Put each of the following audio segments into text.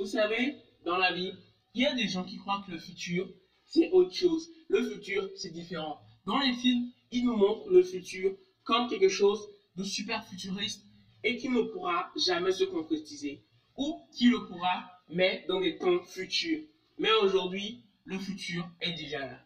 Vous savez, dans la vie, il y a des gens qui croient que le futur, c'est autre chose. Le futur, c'est différent. Dans les films, ils nous montrent le futur comme quelque chose de super futuriste et qui ne pourra jamais se concrétiser. Ou qui le pourra, mais dans des temps futurs. Mais aujourd'hui, le futur est déjà là.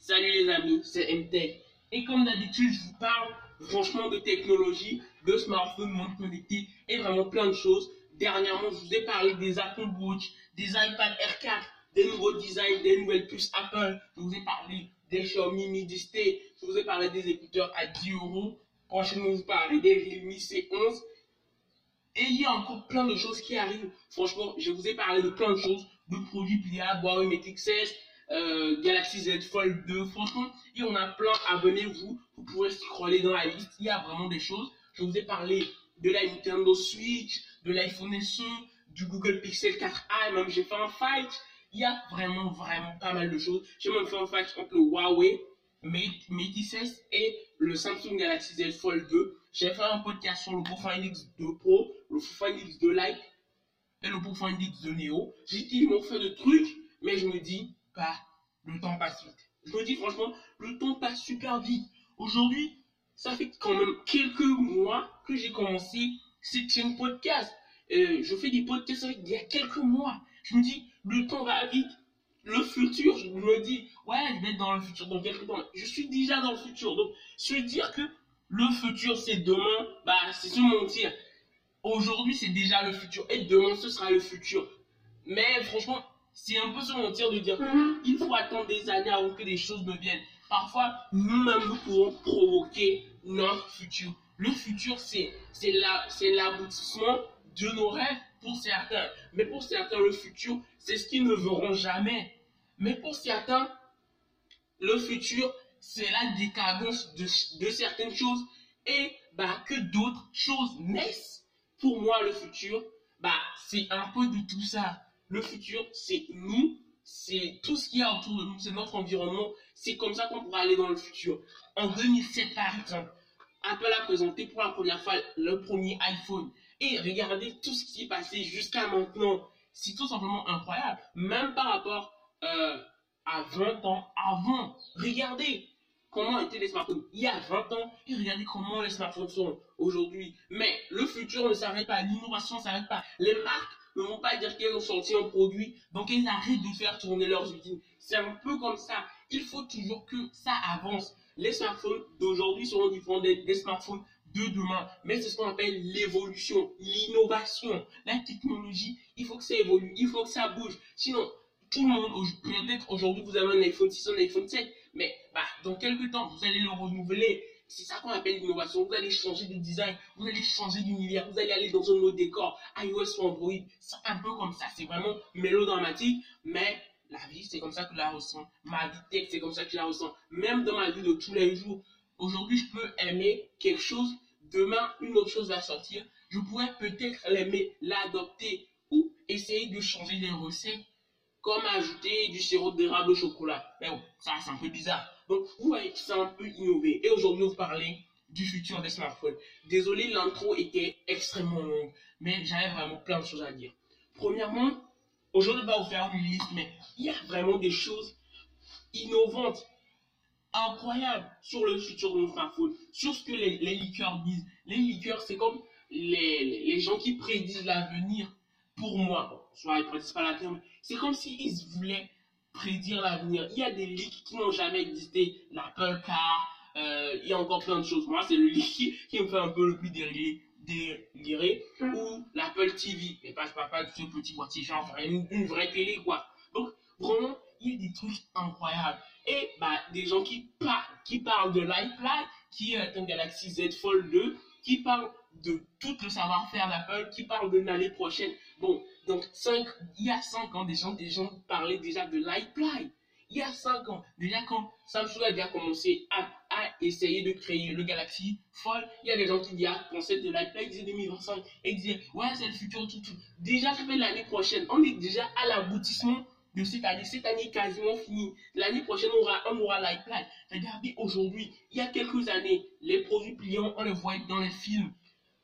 Salut les amis, c'est MTech. Et comme d'habitude, je vous parle franchement de technologie, de smartphones, monde connecté et vraiment plein de choses. Dernièrement, je vous ai parlé des Apple Watch, des iPad R4, des nouveaux designs, des nouvelles puces Apple. Je vous ai parlé des Xiaomi Mi 10T. Je vous ai parlé des écouteurs à 10 euros. Prochainement, je vous parlerai des Realme C11. Et il y a encore plein de choses qui arrivent. Franchement, je vous ai parlé de plein de choses, de produits pliables, Huawei Mate 16, euh, Galaxy Z Fold 2. Franchement, il y en a plein. Abonnez-vous. Vous pouvez scroller dans la liste. Il y a vraiment des choses. Je vous ai parlé de la Nintendo Switch, de l'iPhone SE, du Google Pixel 4a. Même j'ai fait un fight. Il y a vraiment, vraiment pas mal de choses. J'ai même fait un fight entre le Huawei Mate, Mate 16 et le Samsung Galaxy Z Fold 2. J'ai fait un podcast sur le Profile X2 Pro, le Profile X2 Lite et le Profile X2 Neo. J'ai tellement fait de trucs, mais je me dis, pas, le temps passe vite. Je me dis franchement, le temps passe super vite. Aujourd'hui, ça fait quand même quelques mois que j'ai commencé cette chaîne podcast. Euh, je fais des podcasts il y a quelques mois. Je me dis, le temps va vite. Le futur, je me dis, ouais, je vais être dans le futur dans quelques temps. Je suis déjà dans le futur. Donc, se dire que le futur, c'est demain, bah, c'est se mentir. Aujourd'hui, c'est déjà le futur. Et demain, ce sera le futur. Mais franchement, c'est un peu se mentir de dire il faut attendre des années avant que des choses ne viennent. Parfois, nous-mêmes, nous pouvons provoquer notre futur. Le futur, c'est l'aboutissement de nos rêves pour certains. Mais pour certains, le futur, c'est ce qu'ils ne verront jamais. Mais pour certains, le futur, c'est la décadence de, de, certaines choses et bah, que d'autres choses naissent. Pour moi, le futur, bah, c'est un peu de tout ça. Le futur, c'est nous, c'est tout ce qu'il y a autour de nous, c'est notre environnement. C'est comme ça qu'on pourra aller dans le futur. En 2007, par exemple, Apple a présenté pour la première fois le premier iPhone. Et regardez tout ce qui est passé jusqu'à maintenant. C'est tout simplement incroyable. Même par rapport euh, à 20 ans avant. Regardez comment étaient les smartphones il y a 20 ans et regardez comment les smartphones sont aujourd'hui. Mais le futur ne s'arrête pas, l'innovation ne s'arrête pas. Les marques ne vont pas dire qu'elles ont sorti un produit, donc elles arrêtent de faire tourner leurs usines. C'est un peu comme ça. Il faut toujours que ça avance. Les smartphones d'aujourd'hui seront différents des, smartphones de demain. Mais c'est ce qu'on appelle l'évolution, l'innovation, la technologie. Il faut que ça évolue, il faut que ça bouge. Sinon, tout le monde, peut-être aujourd'hui vous avez un iPhone 6, un iPhone 7, mais bah, dans quelques temps, vous allez le renouveler. C'est ça qu'on appelle l'innovation. Vous allez changer de design, vous allez changer d'univers, vous allez aller dans un autre décor, iOS ou Android. C'est un peu comme ça, c'est vraiment mélodramatique, mais la vie, c'est comme ça que je la ressens. Ma vie tech, c'est comme ça que je la ressens. Même dans ma vie de tous les jours, aujourd'hui, je peux aimer quelque chose, demain, une autre chose va sortir. Je pourrais peut-être l'aimer, l'adopter ou essayer de changer les recettes comme ajouter du sirop d'érable au chocolat. Mais bon, ça c'est un peu bizarre. Donc, vous voyez, c'est un peu innové. Et aujourd'hui, vous parlez du futur des smartphones. Désolé, l'intro était extrêmement longue, mais j'avais vraiment plein de choses à dire. Premièrement, aujourd'hui, je vais vous faire une liste, mais il y a vraiment des choses innovantes, incroyables sur le futur de nos smartphones, sur ce que les, les liqueurs disent. Les liqueurs, c'est comme les, les gens qui prédisent l'avenir pour moi. Soit ils ne prédisent pas l'avenir, mais c'est comme s'ils voulaient prédire l'avenir. Il y a des leaks qui n'ont jamais existé. L'Apple Car, euh, il y a encore plein de choses. Moi, c'est le leak qui, me fait un peu le plus délirer. Ou l'Apple TV. Mais pas, ce petit boîtier, genre une, une vraie télé, quoi. Donc, vraiment, il y a des trucs incroyables. Et bah, des gens qui, par, qui parlent de l'iPad, qui est un Galaxy Z Fold 2, qui parlent de tout le savoir-faire d'Apple, qui parlent de l'année prochaine. Bon, donc, cinq, il y a 5 ans, des gens, des gens parlaient déjà de l'iPad. Il y a 5 ans, déjà quand Samsung a déjà commencé à, essayer de créer le Galaxy Fold, il y a des gens qui déjà pensaient de l'iPad, ils 2025, et ils disaient, ouais, c'est le futur, tout, tout. Déjà, ça fait l'année prochaine. On est déjà à l'aboutissement de cette année. Cette année est quasiment finie. L'année prochaine, on aura, on aura l'iPad. Regardez, aujourd'hui, il y a quelques années, les produits pliants, on les voyait dans les films.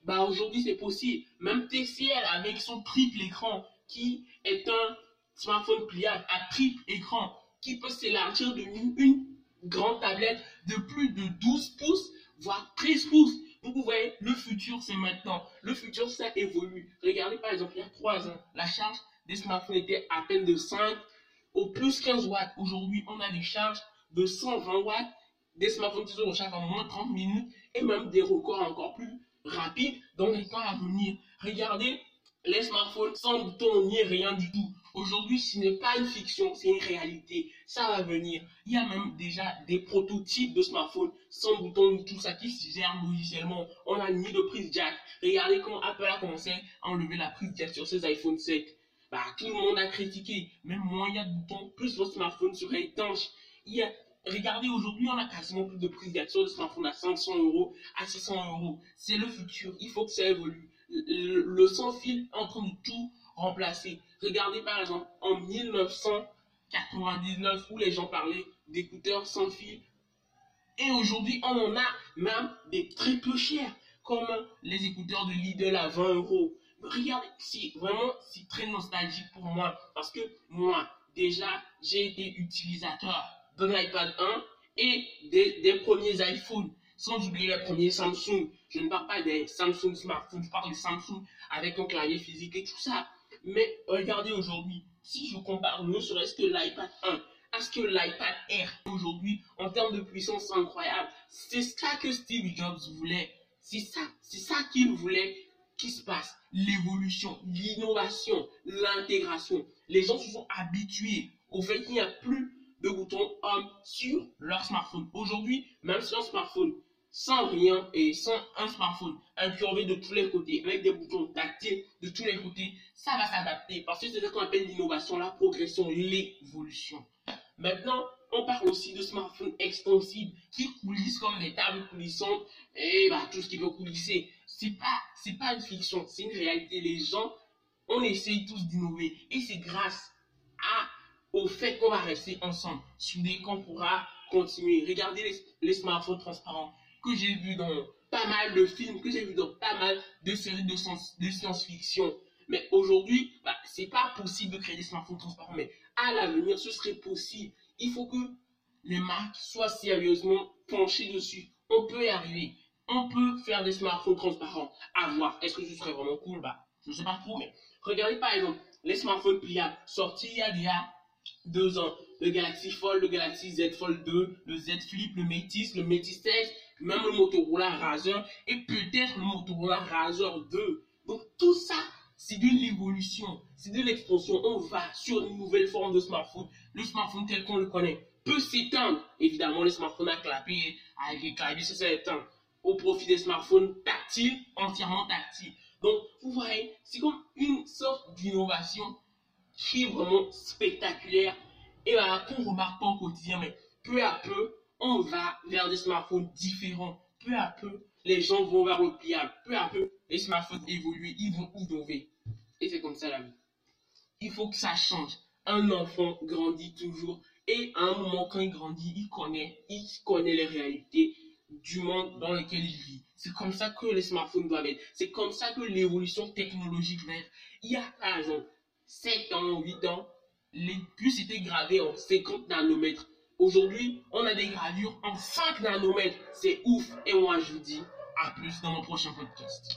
Bah aujourd'hui c'est possible. Même TCL avec son triple écran, qui est un smartphone pliable à triple écran qui peut s'élargir de une grande tablette de plus de 12 pouces, voire 13 pouces. Donc vous voyez, le futur c'est maintenant. Le futur ça évolue. Regardez par exemple, il y a 3 ans, la charge des smartphones était à peine de 5 au plus 15 watts. Aujourd'hui, on a des charges de 120 watts, des smartphones qui se rechargent en moins de 30 minutes et même des records encore plus rapides dans les temps à venir. Regardez les smartphones sans bouton ni rien du tout. Aujourd'hui, ce n'est pas une fiction, c'est une réalité. Ça va venir. Il y a même déjà des prototypes de smartphones sans bouton ni tout ça qui se gèrent logiciellement. On a mis de prise jack. Regardez comment Apple a commencé à enlever la prise jack sur ses iPhone 7. Bah, tout le monde a critiqué. Même moins il y a de boutons, plus votre smartphone serait étanche. Il y a Regardez, aujourd'hui, on a quasiment plus de prix sur de smartphone à 500 euros, à 600 euros. C'est le futur. Il faut que ça évolue. Le, sans fil est en train de tout remplacer. Regardez, par exemple, en 1999, où les gens parlaient d'écouteurs sans fil. Et aujourd'hui, on en a même des très peu chers, comme les écouteurs de Lidl à 20 euros. Regardez, c'est vraiment, c'est très nostalgique pour moi. Parce que moi, déjà, j'ai été utilisateur d'un iPad 1 et des, premiers iPhones, sans oublier les premiers Samsung. Je ne parle pas des Samsung smartphones, je parle des Samsung avec un clavier physique et tout ça. Mais regardez aujourd'hui, si je compare ne serait-ce que l'iPad 1 à ce que l'iPad Air aujourd'hui, en termes de puissance incroyable, c'est ça que Steve Jobs voulait. C'est ça, c'est ça qu'il voulait qui se passe. L'évolution, l'innovation, l'intégration. Les gens se sont habitués au fait qu'il n'y a plus de boutons home sur leur smartphone. Aujourd'hui, même sur un smartphone sans rien et sans un smartphone incurvé de tous les côtés, avec des boutons tactiles de tous les côtés, ça va s'adapter parce que c'est ce qu'on appelle l'innovation, la progression, l'évolution. Maintenant, on parle aussi de smartphones extensibles qui coulissent comme des tables coulissantes et bah, tout ce qui peut coulisser. C'est pas, pas une fiction, c'est une réalité. Les gens, on essaye tous d'innover et c'est grâce au fait qu'on va rester ensemble, soudés, qu'on pourra continuer. Regardez les, smartphones transparents que j'ai vus dans pas mal de films, que j'ai vus dans pas mal de séries de, science-fiction. Mais aujourd'hui, bah, c'est pas possible de créer des smartphones transparents. Mais à l'avenir, ce serait possible. Il faut que les marques soient sérieusement penchées dessus. On peut y arriver. On peut faire des smartphones transparents. À voir. Est-ce que ce serait vraiment cool? Bah, je sais pas trop. Mais regardez par exemple les smartphones pliables sortis il y a déjà deux ans. Le Galaxy Fold, le Galaxy Z Fold 2, le Z Flip, le Métis, le Métis 16, même le Motorola Razr et peut-être le Motorola Razr 2. Donc tout ça, c'est de l'évolution, c'est de l'expansion. On va sur une nouvelle forme de smartphone. Le smartphone tel qu'on le connaît peut s'éteindre. Évidemment, les smartphones à clapper avec les claviers, ça s'éteint au profit des smartphones tactiles, entièrement tactiles. Donc, vous voyez, c'est comme une sorte d'innovation qui est vraiment spectaculaire et voilà, qu'on remarque pas au quotidien, mais peu à peu, on va vers des smartphones différents. Peu à peu, les gens vont vers le pliable. Peu à peu, les smartphones évoluent, ils vont innover. Et c'est comme ça la vie. Il faut que ça change. Un enfant grandit toujours et à un moment quand il grandit, il connaît, il connaît les réalités du monde dans lequel il vit. C'est comme ça que les smartphones doivent être. C'est comme ça que l'évolution technologique va être. Il y a exemple 7 ans, 8 ans, les puces étaient gravées en 50 nanomètres. Aujourd'hui, on a des gravures en 5 nanomètres. C'est ouf. Et moi, je vous dis à plus dans mon prochain podcast.